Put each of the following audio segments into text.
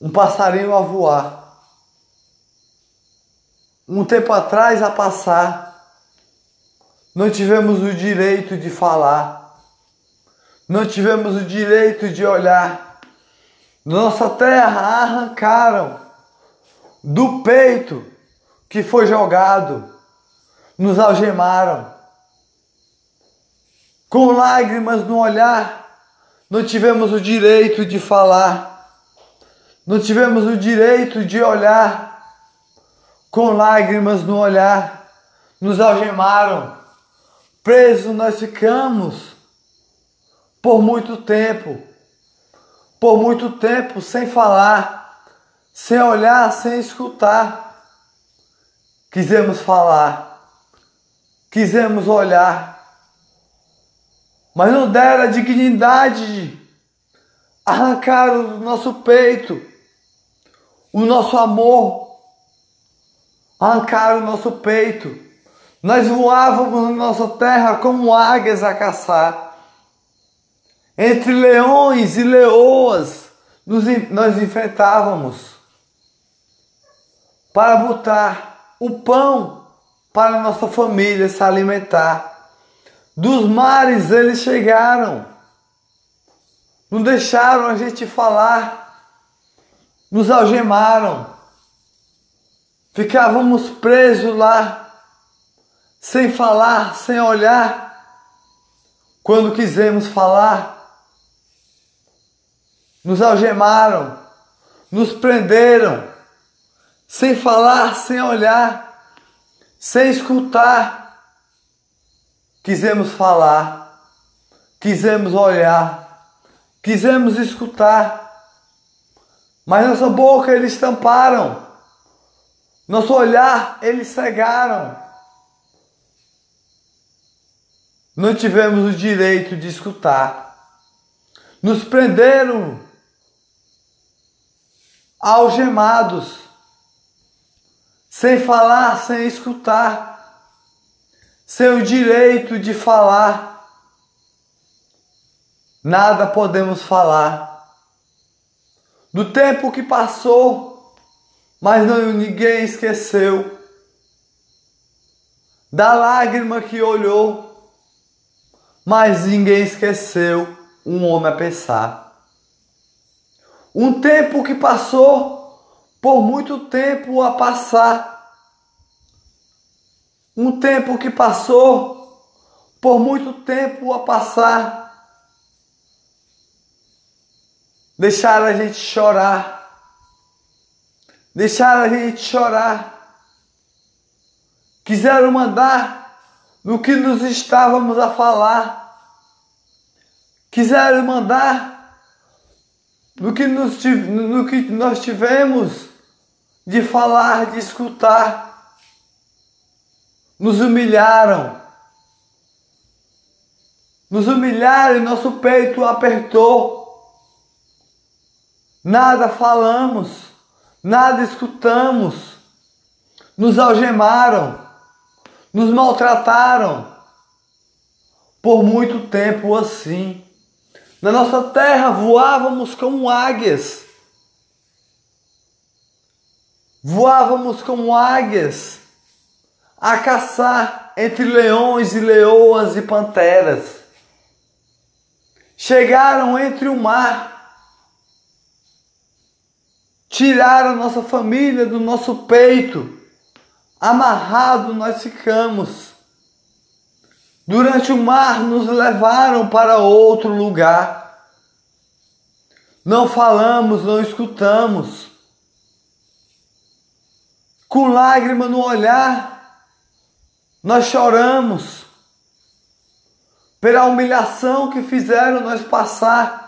um passarinho a voar. Um tempo atrás a passar, não tivemos o direito de falar, não tivemos o direito de olhar. Nossa terra arrancaram do peito que foi jogado, nos algemaram. Com lágrimas no olhar, não tivemos o direito de falar não tivemos o direito de olhar com lágrimas no olhar, nos algemaram, presos nós ficamos por muito tempo, por muito tempo sem falar, sem olhar, sem escutar. Quisemos falar, quisemos olhar, mas não deram a dignidade, arrancaram do nosso peito o nosso amor, arrancaram o nosso peito. Nós voávamos na nossa terra como águias a caçar. Entre leões e leoas, nos, nós enfrentávamos para botar o pão para nossa família se alimentar. Dos mares eles chegaram, não deixaram a gente falar nos algemaram, ficávamos presos lá, sem falar, sem olhar. Quando quisemos falar, nos algemaram, nos prenderam, sem falar, sem olhar, sem escutar. Quisemos falar, quisemos olhar, quisemos escutar mas nossa boca eles tamparam, nosso olhar eles cegaram. Não tivemos o direito de escutar, nos prenderam algemados, sem falar, sem escutar, sem o direito de falar. Nada podemos falar do tempo que passou, mas não ninguém esqueceu, da lágrima que olhou, mas ninguém esqueceu um homem a pensar. Um tempo que passou, por muito tempo a passar. Um tempo que passou, por muito tempo a passar Deixaram a gente chorar. Deixaram a gente chorar. Quiseram mandar no que nos estávamos a falar. Quiseram mandar no que, nos, no que nós tivemos de falar, de escutar. Nos humilharam. Nos humilharam e nosso peito apertou. Nada falamos, nada escutamos. Nos algemaram, nos maltrataram por muito tempo assim. Na nossa terra voávamos como águias. Voávamos como águias a caçar entre leões e leoas e panteras. Chegaram entre o mar tiraram nossa família do nosso peito, amarrado nós ficamos. Durante o mar nos levaram para outro lugar. Não falamos, não escutamos. Com lágrima no olhar, nós choramos pela humilhação que fizeram nós passar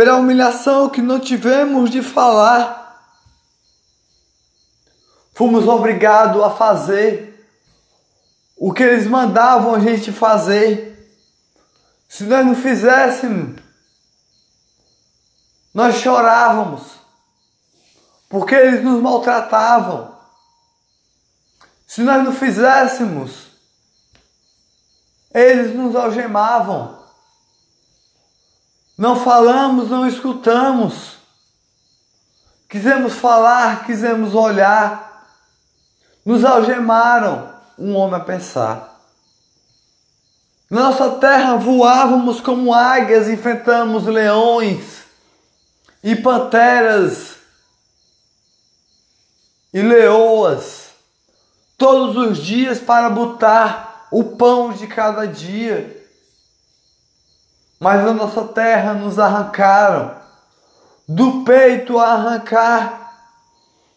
pela humilhação que não tivemos de falar. Fomos obrigados a fazer o que eles mandavam a gente fazer. Se nós não fizéssemos, nós chorávamos, porque eles nos maltratavam. Se nós não fizéssemos, eles nos algemavam. Não falamos, não escutamos. Quisemos falar, quisemos olhar. Nos algemaram, um homem a pensar. Na nossa terra voávamos como águias, enfrentamos leões e panteras e leoas todos os dias para botar o pão de cada dia. Mas na nossa terra nos arrancaram. Do peito a arrancar,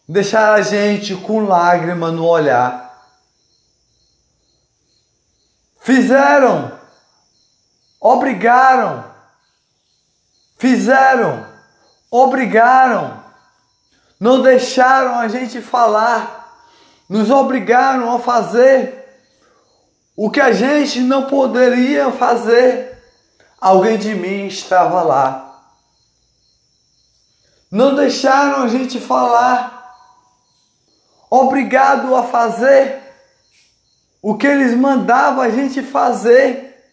deixar a gente com lágrima no olhar. Fizeram, obrigaram, fizeram, obrigaram, não deixaram a gente falar, nos obrigaram a fazer o que a gente não poderia fazer. Alguém de mim estava lá não deixaram a gente falar, obrigado a fazer o que eles mandavam a gente fazer,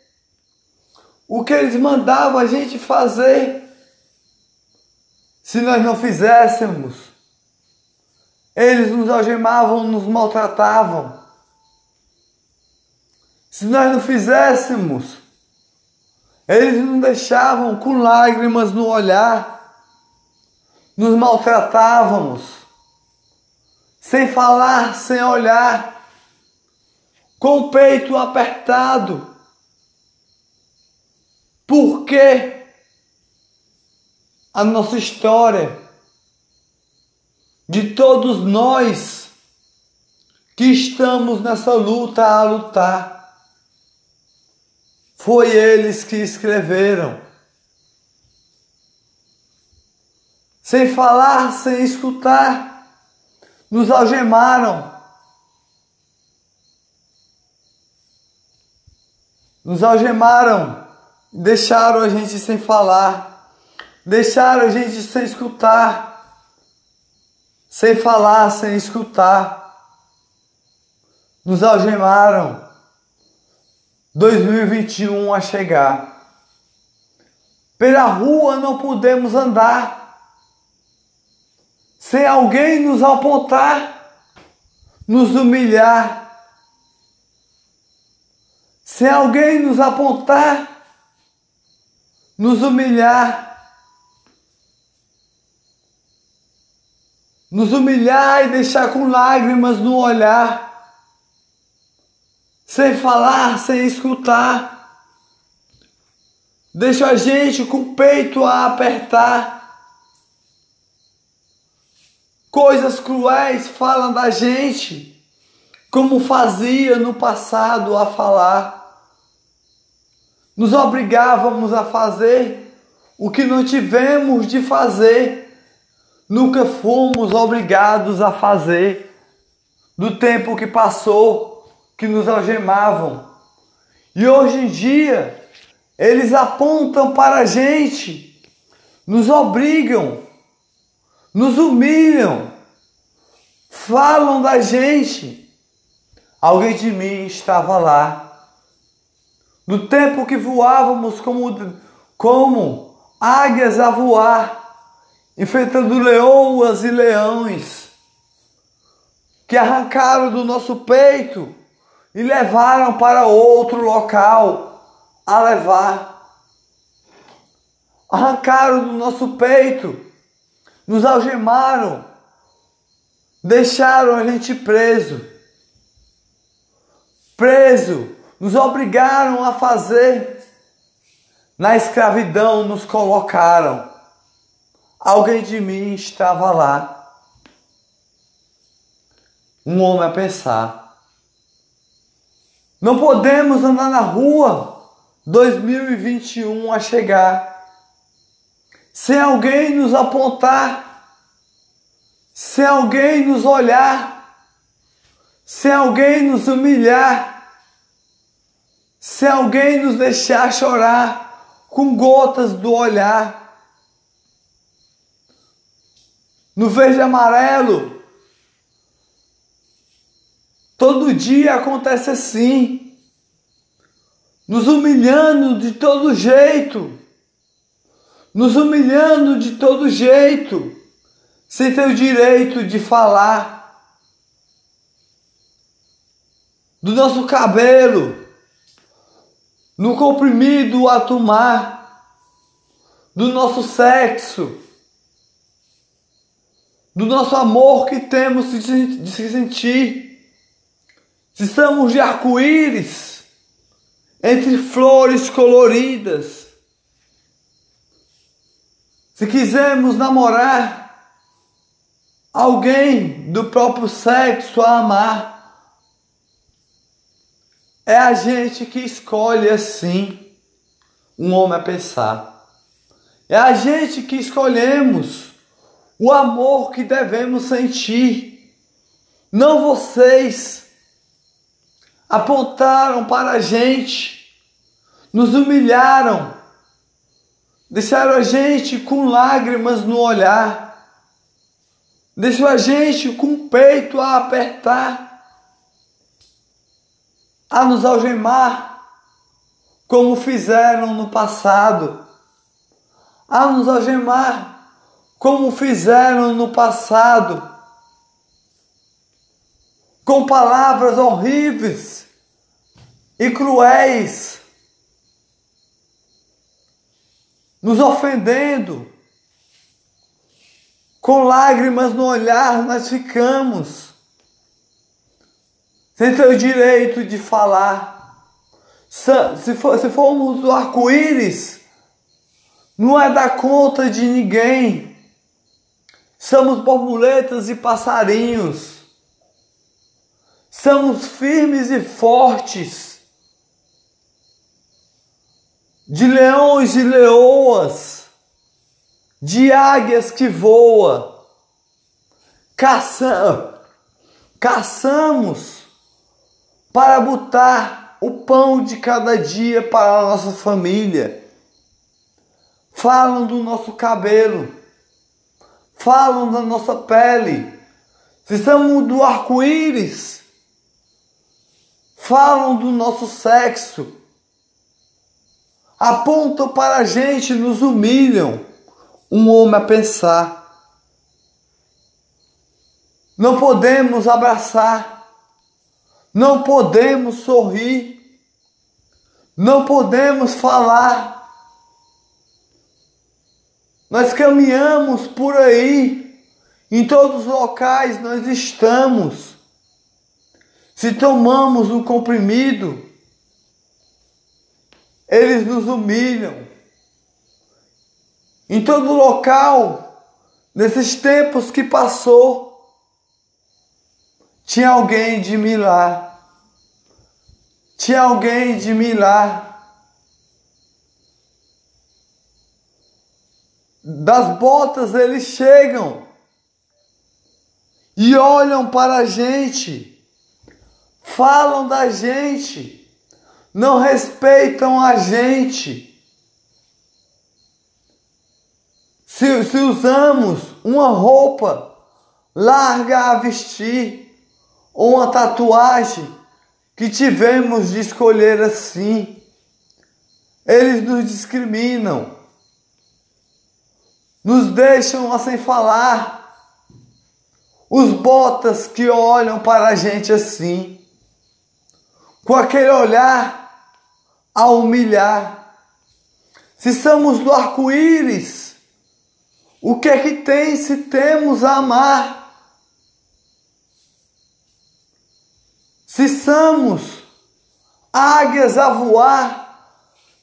o que eles mandavam a gente fazer. Se nós não fizéssemos, eles nos algemavam, nos maltratavam. Se nós não fizéssemos, eles nos deixavam com lágrimas no olhar. Nos maltratávamos, sem falar, sem olhar, com o peito apertado. Porque a nossa história. De todos nós que estamos nessa luta a lutar, foi eles que escreveram. sem falar, sem escutar, nos algemaram, nos algemaram, deixaram a gente sem falar, deixaram a gente sem escutar, sem falar, sem escutar, nos algemaram. 2021 a chegar. Pela rua não podemos andar. Sem alguém nos apontar, nos humilhar, sem alguém nos apontar, nos humilhar, nos humilhar e deixar com lágrimas no olhar, sem falar, sem escutar, deixa a gente com o peito a apertar Coisas cruéis falam da gente, como fazia no passado a falar. Nos obrigávamos a fazer o que não tivemos de fazer, nunca fomos obrigados a fazer. Do tempo que passou, que nos algemavam. E hoje em dia, eles apontam para a gente, nos obrigam nos humilham, falam da gente. Alguém de mim estava lá. No tempo que voávamos como, como águias a voar, enfrentando leoas e leões, que arrancaram do nosso peito e levaram para outro local a levar. Arrancaram do nosso peito nos algemaram, deixaram a gente preso. Preso, nos obrigaram a fazer. Na escravidão nos colocaram. Alguém de mim estava lá. Um homem a pensar. Não podemos andar na rua 2021 a chegar sem alguém nos apontar, sem alguém nos olhar, sem alguém nos humilhar, sem alguém nos deixar chorar com gotas do olhar. No verde amarelo, todo dia acontece assim, nos humilhando de todo jeito. Nos humilhando de todo jeito, sem ter o direito de falar. Do nosso cabelo, no comprimido a tomar, do nosso sexo, do nosso amor que temos de se sentir. Se estamos de arco-íris entre flores coloridas, se quisermos namorar alguém do próprio sexo a amar, é a gente que escolhe assim um homem a pensar. É a gente que escolhemos o amor que devemos sentir. Não vocês apontaram para a gente, nos humilharam deixaram a gente com lágrimas no olhar, deixou a gente com o peito a apertar, a nos algemar, como fizeram no passado, a nos algemar, como fizeram no passado, com palavras horríveis e cruéis nos ofendendo. Com lágrimas no olhar, nós ficamos sem ter o direito de falar. Se, for, se formos do arco-íris, não é dar conta de ninguém. Somos borboletas e passarinhos. Somos firmes e fortes de leões e leoas, de águias que voa, caça, caçamos para botar o pão de cada dia para a nossa família. Falam do nosso cabelo, falam da nossa pele, se estamos do arco-íris, falam do nosso sexo apontam para a gente, nos humilham. Um homem a pensar. Não podemos abraçar, não podemos sorrir, não podemos falar. Nós caminhamos por aí, em todos os locais nós estamos. Se tomamos um comprimido, eles nos humilham. Em todo local, nesses tempos que passou, tinha alguém de mim lá. Tinha alguém de mim lá. Das botas eles chegam e olham para a gente, falam da gente não respeitam a gente. Se, se usamos uma roupa larga a vestir ou uma tatuagem que tivemos de escolher assim, eles nos discriminam, nos deixam sem falar. Os botas que olham para a gente assim, com aquele olhar a humilhar. Se somos do arco-íris, o que é que tem se temos a amar? Se somos águias a voar,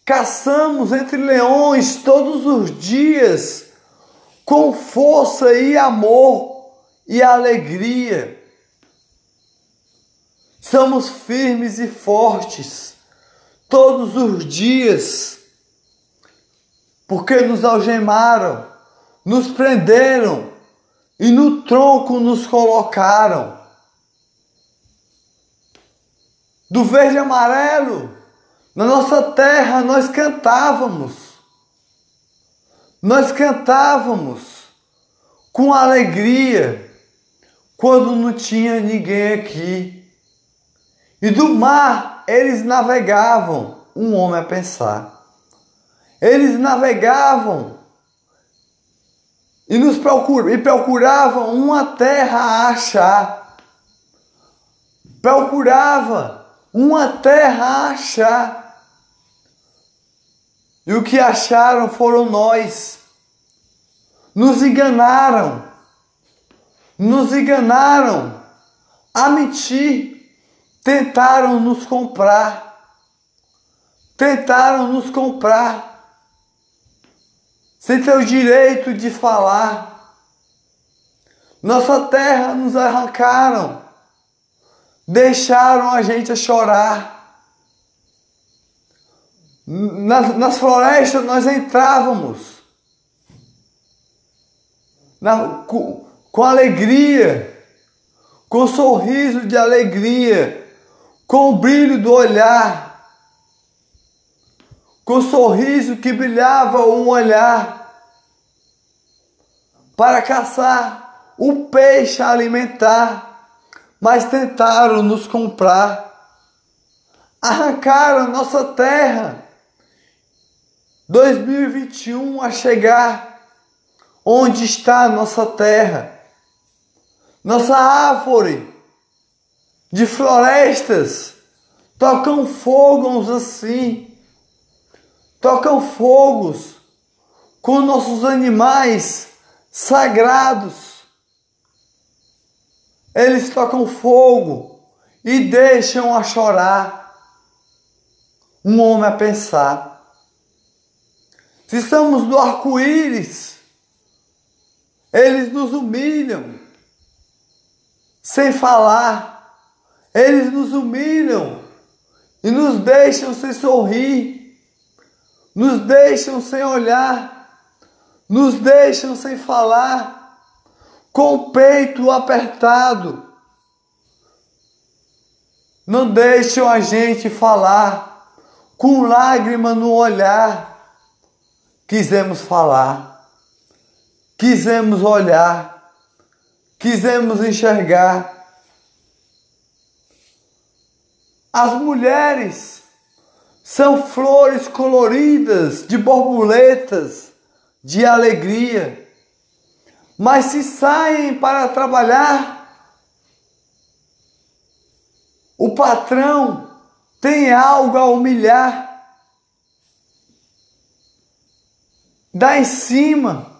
caçamos entre leões todos os dias, com força e amor e alegria. Somos firmes e fortes todos os dias, porque nos algemaram, nos prenderam e no tronco nos colocaram. Do verde e amarelo, na nossa terra nós cantávamos, nós cantávamos com alegria quando não tinha ninguém aqui. E do mar eles navegavam, um homem a pensar. Eles navegavam e nos procur, e procuravam uma terra a achar. Procurava uma terra a achar. E o que acharam foram nós. Nos enganaram. Nos enganaram a mentir. Tentaram nos comprar. Tentaram nos comprar sem ter o direito de falar. Nossa terra nos arrancaram, deixaram a gente a chorar. Nas, nas florestas nós entrávamos na, com, com alegria, com sorriso de alegria, com o brilho do olhar com um sorriso que brilhava um olhar, para caçar o peixe a alimentar, mas tentaram nos comprar, arrancaram nossa terra. 2021 a chegar, onde está a nossa terra? Nossa árvore de florestas tocam fogos assim tocam fogos com nossos animais sagrados. Eles tocam fogo e deixam a chorar. Um homem a pensar. Se estamos no arco-íris, eles nos humilham sem falar. Eles nos humilham e nos deixam sem sorrir nos deixam sem olhar, nos deixam sem falar, com o peito apertado. Não deixam a gente falar, com lágrima no olhar. Quisemos falar, quisemos olhar, quisemos enxergar. As mulheres são flores coloridas de borboletas, de alegria. Mas se saem para trabalhar, o patrão tem algo a humilhar. Dá em cima.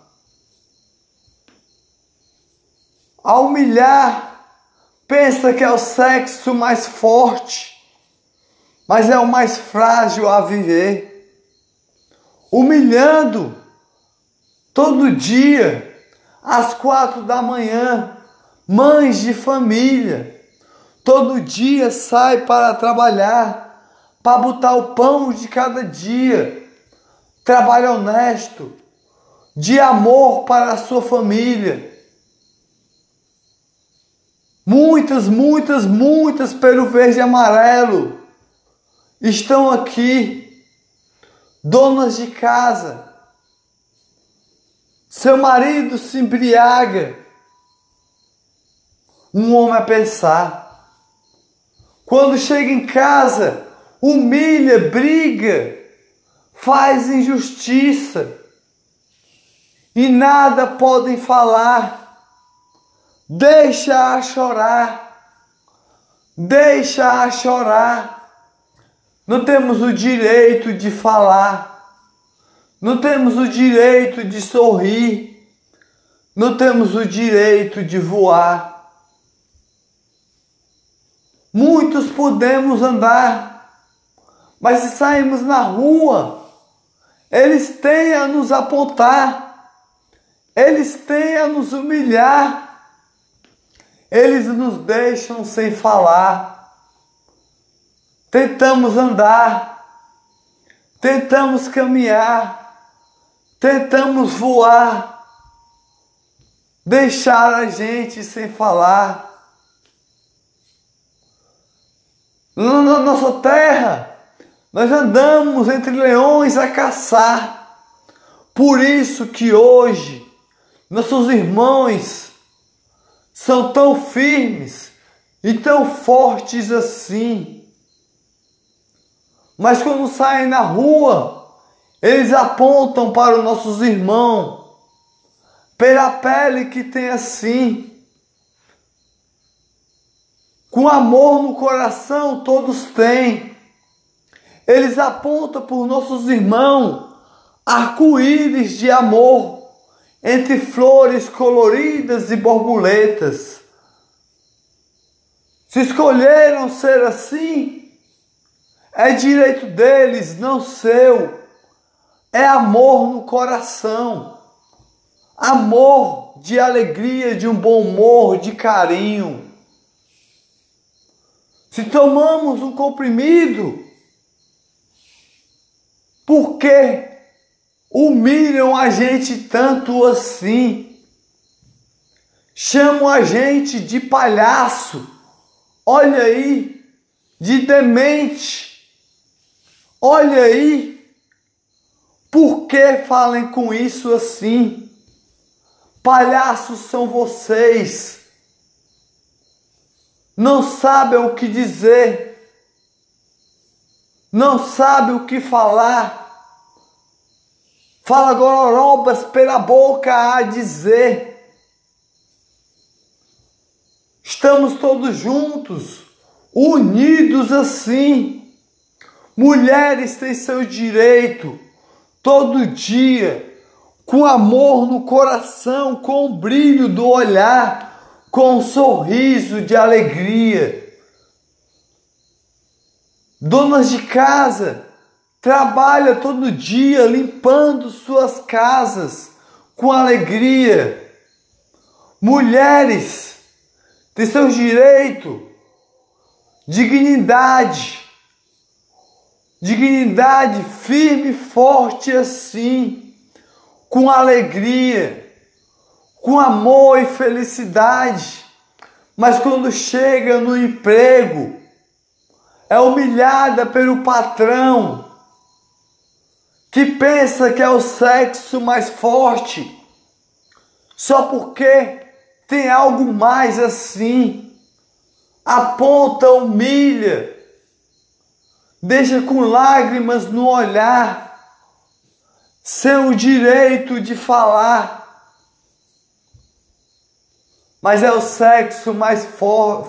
A humilhar, pensa que é o sexo mais forte mas é o mais frágil a viver. Humilhando todo dia, às quatro da manhã, mães de família, todo dia sai para trabalhar, para botar o pão de cada dia, trabalho honesto, de amor para a sua família. Muitas, muitas, muitas pelo verde e amarelo estão aqui, donas de casa. Seu marido se embriaga. Um homem a pensar. Quando chega em casa, humilha, briga, faz injustiça e nada podem falar. Deixa a chorar, deixa a chorar. Não temos o direito de falar. Não temos o direito de sorrir. Não temos o direito de voar. Muitos podemos andar, mas se sairmos na rua, eles têm a nos apontar, eles têm a nos humilhar, eles nos deixam sem falar tentamos andar, tentamos caminhar, tentamos voar, deixar a gente sem falar. Na nossa terra, nós andamos entre leões a caçar. Por isso que hoje nossos irmãos são tão firmes e tão fortes assim mas quando saem na rua, eles apontam para os nossos irmãos, pela pele que tem assim. Com amor no coração, todos têm. Eles apontam por nossos irmãos arco-íris de amor entre flores coloridas e borboletas. Se escolheram ser assim, é direito deles, não seu. É amor no coração, amor de alegria, de um bom humor, de carinho. Se tomamos um comprimido, por que humilham a gente tanto assim? Chamam a gente de palhaço, olha aí, de demente, olha aí. Por que falem com isso assim? Palhaços são vocês não sabem o que dizer, não sabem o que falar. Fala gororobas pela boca a dizer. Estamos todos juntos, unidos assim. Mulheres têm seu direito todo dia, com amor no coração, com o brilho do olhar com um sorriso de alegria. Donas de casa, trabalha todo dia limpando suas casas com alegria. Mulheres, têm seu direito, dignidade, dignidade firme e forte assim, com alegria com amor e felicidade, mas quando chega no emprego, é humilhada pelo patrão, que pensa que é o sexo mais forte, só porque tem algo mais assim, aponta, humilha, deixa com lágrimas no olhar, sem o direito de falar mas é o sexo mais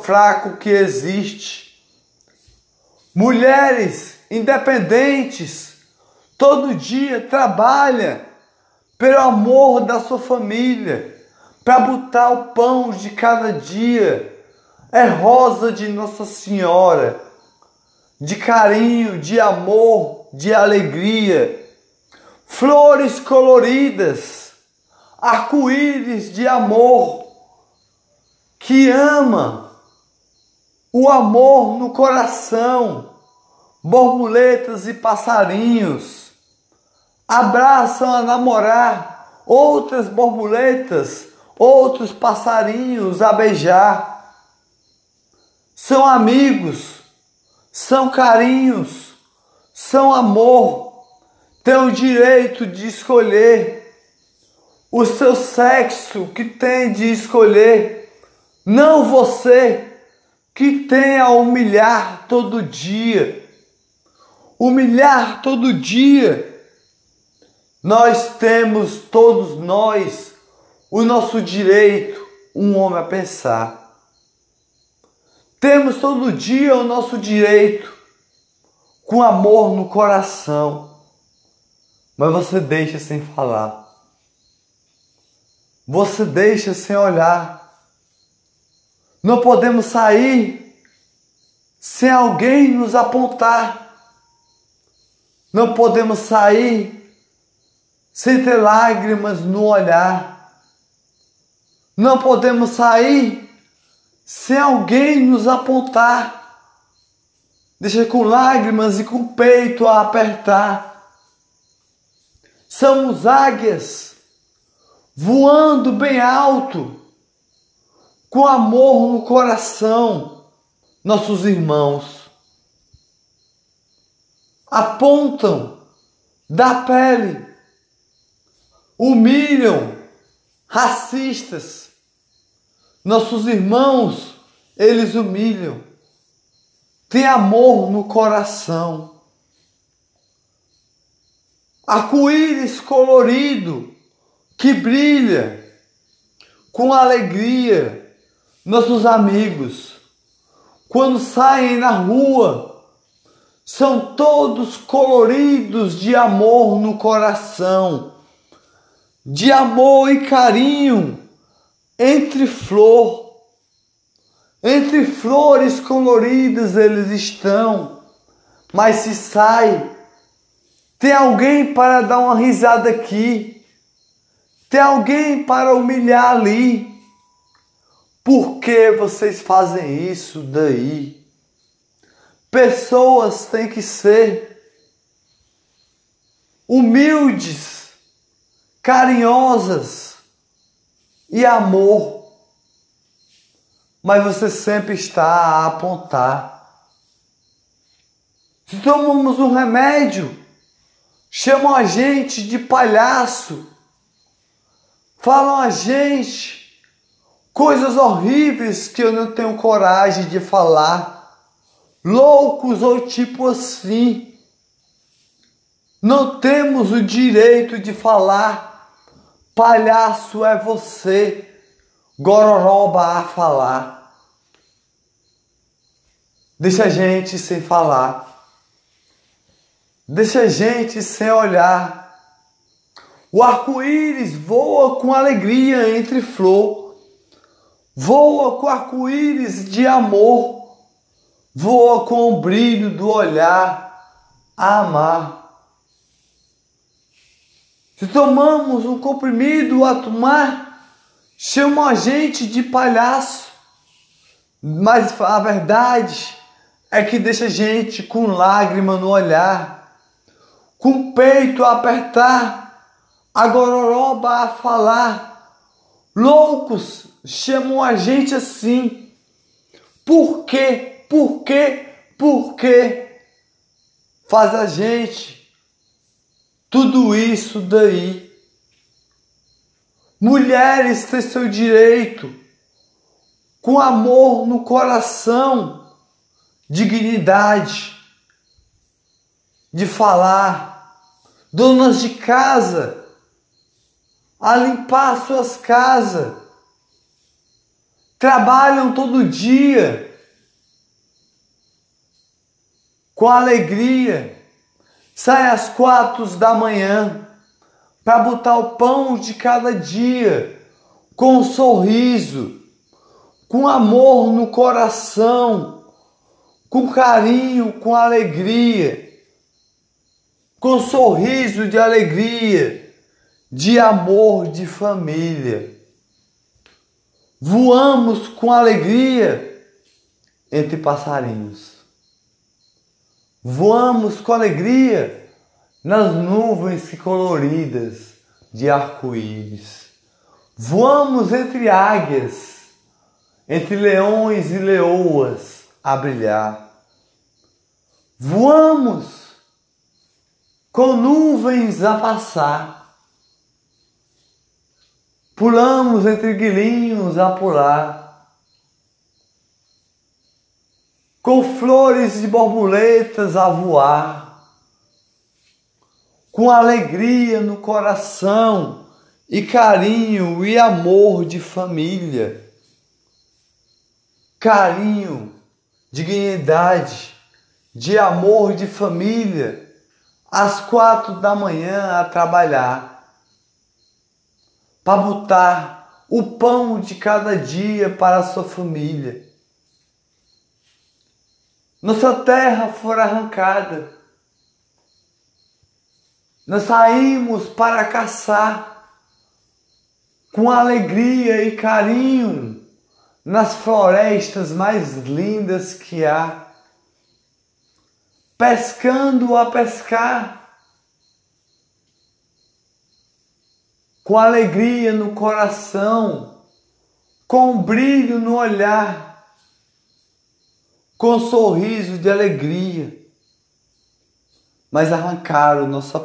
fraco que existe. Mulheres independentes todo dia trabalha pelo amor da sua família, para botar o pão de cada dia. É rosa de Nossa Senhora, de carinho, de amor, de alegria. Flores coloridas, arco-íris de amor que ama o amor no coração, borboletas e passarinhos abraçam a namorar, outras borboletas, outros passarinhos a beijar. São amigos, são carinhos, são amor, têm o direito de escolher o seu sexo que tem de escolher não você que tem a humilhar todo dia. Humilhar todo dia. Nós temos, todos nós, o nosso direito, um homem a pensar. Temos todo dia o nosso direito, com amor no coração. Mas você deixa sem falar. Você deixa sem olhar. Não podemos sair sem alguém nos apontar. Não podemos sair sem ter lágrimas no olhar. Não podemos sair sem alguém nos apontar. Deixa com lágrimas e com o peito a apertar. Somos águias voando bem alto com amor no coração, nossos irmãos apontam da pele, humilham racistas, nossos irmãos, eles humilham, tem amor no coração. Arco-íris colorido que brilha com alegria nossos amigos. Quando saem na rua, são todos coloridos de amor no coração, de amor e carinho entre flor, entre flores coloridas eles estão, mas se sai, tem alguém para dar uma risada aqui, tem alguém para humilhar ali. Por que vocês fazem isso daí? Pessoas têm que ser humildes, carinhosas e amor. Mas você sempre está a apontar. Se tomamos um remédio, chamam a gente de palhaço, falam a gente coisas horríveis que eu não tenho coragem de falar, loucos ou tipo assim. Não temos o direito de falar, palhaço é você, gororoba a falar. Deixa a gente sem falar, deixa a gente sem olhar. O arco-íris voa com alegria entre flor voa com arco-íris de amor, voa com o brilho do olhar a amar. Se tomamos um comprimido a tomar, chamam a gente de palhaço, mas a verdade é que deixa a gente com lágrima no olhar, com o peito a apertar, a gororoba a falar, loucos chamam a gente assim. Por quê? Por quê? Por quê? Faz a gente tudo isso daí. Mulheres têm seu direito, com amor no coração, dignidade, de falar. Donas de casa, a limpar suas casas trabalham todo dia com alegria, saem às quatro da manhã para botar o pão de cada dia com um sorriso, com amor no coração, com carinho, com alegria, com sorriso de alegria, de amor de família. Voamos com alegria entre passarinhos. Voamos com alegria nas nuvens coloridas de arco-íris. Voamos entre águias, entre leões e leoas a brilhar. Voamos com nuvens a passar Pulamos entre guilinhos a pular, com flores de borboletas a voar, com alegria no coração e carinho e amor de família, carinho, dignidade, de amor de família, às quatro da manhã a trabalhar para botar o pão de cada dia para a sua família. Nossa terra foi arrancada. Nós saímos para caçar com alegria e carinho nas florestas mais lindas que há, pescando a pescar com alegria no coração, com brilho no olhar, com um sorriso de alegria. Mas arrancaram nossa,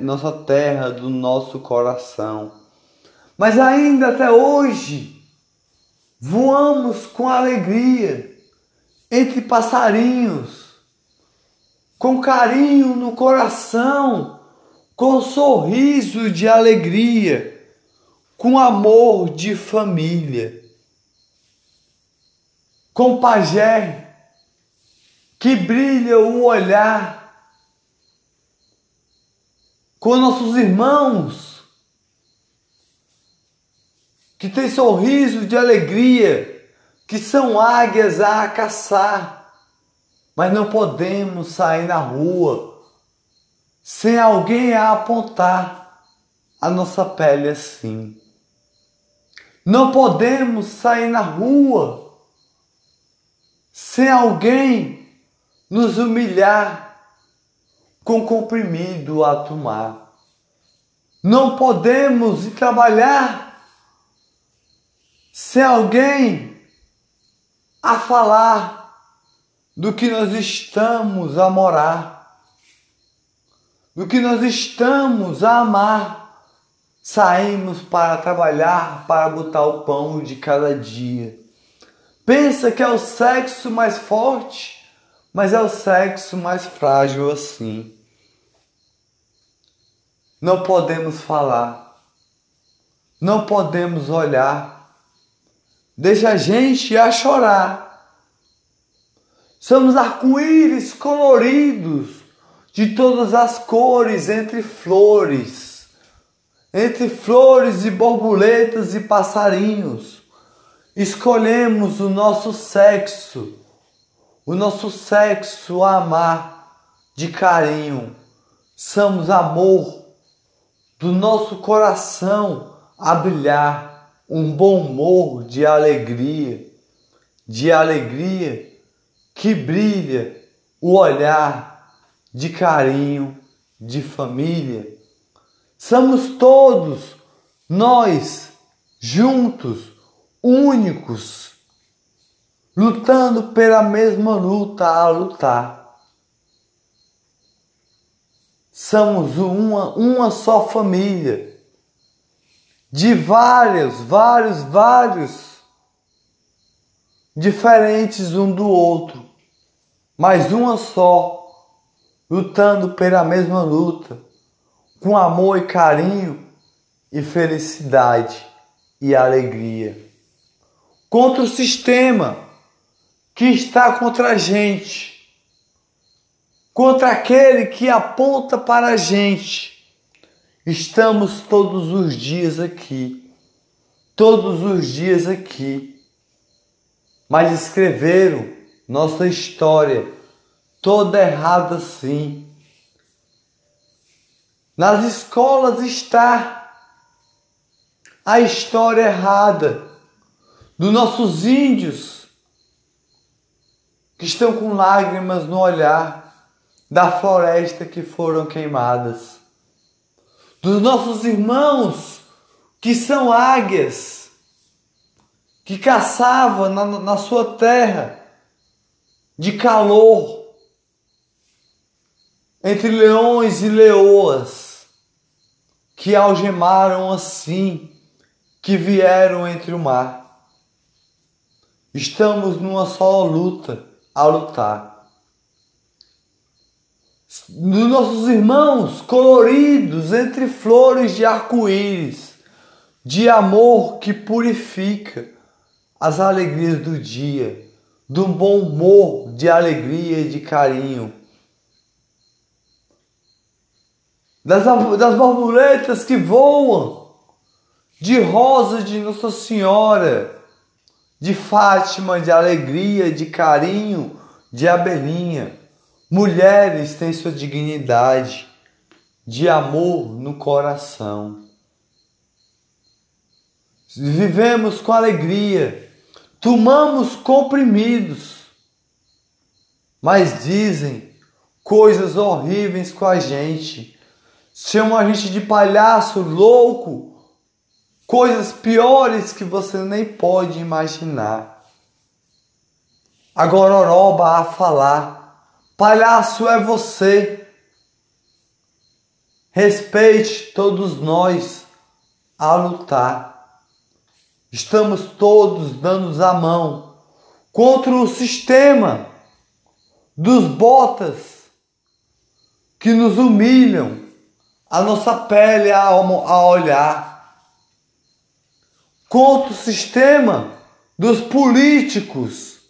nossa terra do nosso coração. Mas ainda até hoje, voamos com alegria entre passarinhos, com carinho no coração com sorriso de alegria, com amor de família. Com pajé que brilha o olhar, com nossos irmãos que tem sorriso de alegria, que são águias a caçar, mas não podemos sair na rua sem alguém a apontar a nossa pele assim. Não podemos sair na rua sem alguém nos humilhar com comprimido a tomar. Não podemos ir trabalhar sem alguém a falar do que nós estamos a morar, do que nós estamos a amar. Saímos para trabalhar, para botar o pão de cada dia. Pensa que é o sexo mais forte, mas é o sexo mais frágil assim. Não podemos falar, não podemos olhar, deixa a gente a chorar. Somos arco-íris coloridos de todas as cores entre flores. Entre flores e borboletas e passarinhos, escolhemos o nosso sexo, o nosso sexo a amar de carinho. Somos amor do nosso coração a brilhar, um bom humor de alegria, de alegria que brilha o olhar de carinho, de família Somos todos nós juntos, únicos, lutando pela mesma luta a lutar. Somos uma, uma só família, de vários, vários, vários, diferentes um do outro, mas uma só, lutando pela mesma luta com amor e carinho e felicidade e alegria. Contra o sistema que está contra a gente, contra aquele que aponta para a gente. Estamos todos os dias aqui, todos os dias aqui, mas escreveram nossa história toda errada sim nas escolas está a história errada dos nossos índios que estão com lágrimas no olhar da floresta que foram queimadas, dos nossos irmãos que são águias que caçavam na, na sua terra de calor entre leões e leoas que algemaram assim, que vieram entre o mar. Estamos numa só luta a lutar. Dos nossos irmãos coloridos entre flores de arco-íris, de amor que purifica as alegrias do dia, do bom humor, de alegria e de carinho das, das borboletas que voam, de rosa de Nossa Senhora, de Fátima, de alegria, de carinho, de abelhinha. Mulheres têm sua dignidade, de amor no coração. Vivemos com alegria, tomamos comprimidos, mas dizem coisas horríveis com a gente chamam a gente de palhaço, louco, coisas piores que você nem pode imaginar. A gororoba a falar: palhaço é você. Respeite todos nós a lutar. Estamos todos dando a mão contra o sistema dos botas que nos humilham a nossa pele a, olhar. Contra o sistema dos políticos.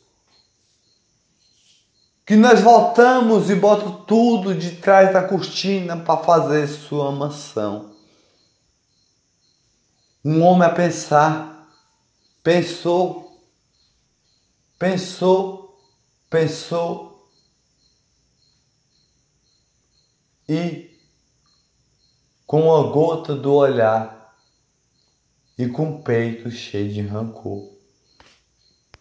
Que nós voltamos e botam tudo de trás da cortina para fazer sua mansão. Um homem a pensar, pensou, pensou, pensou e com uma gota do olhar e com o peito cheio de rancor.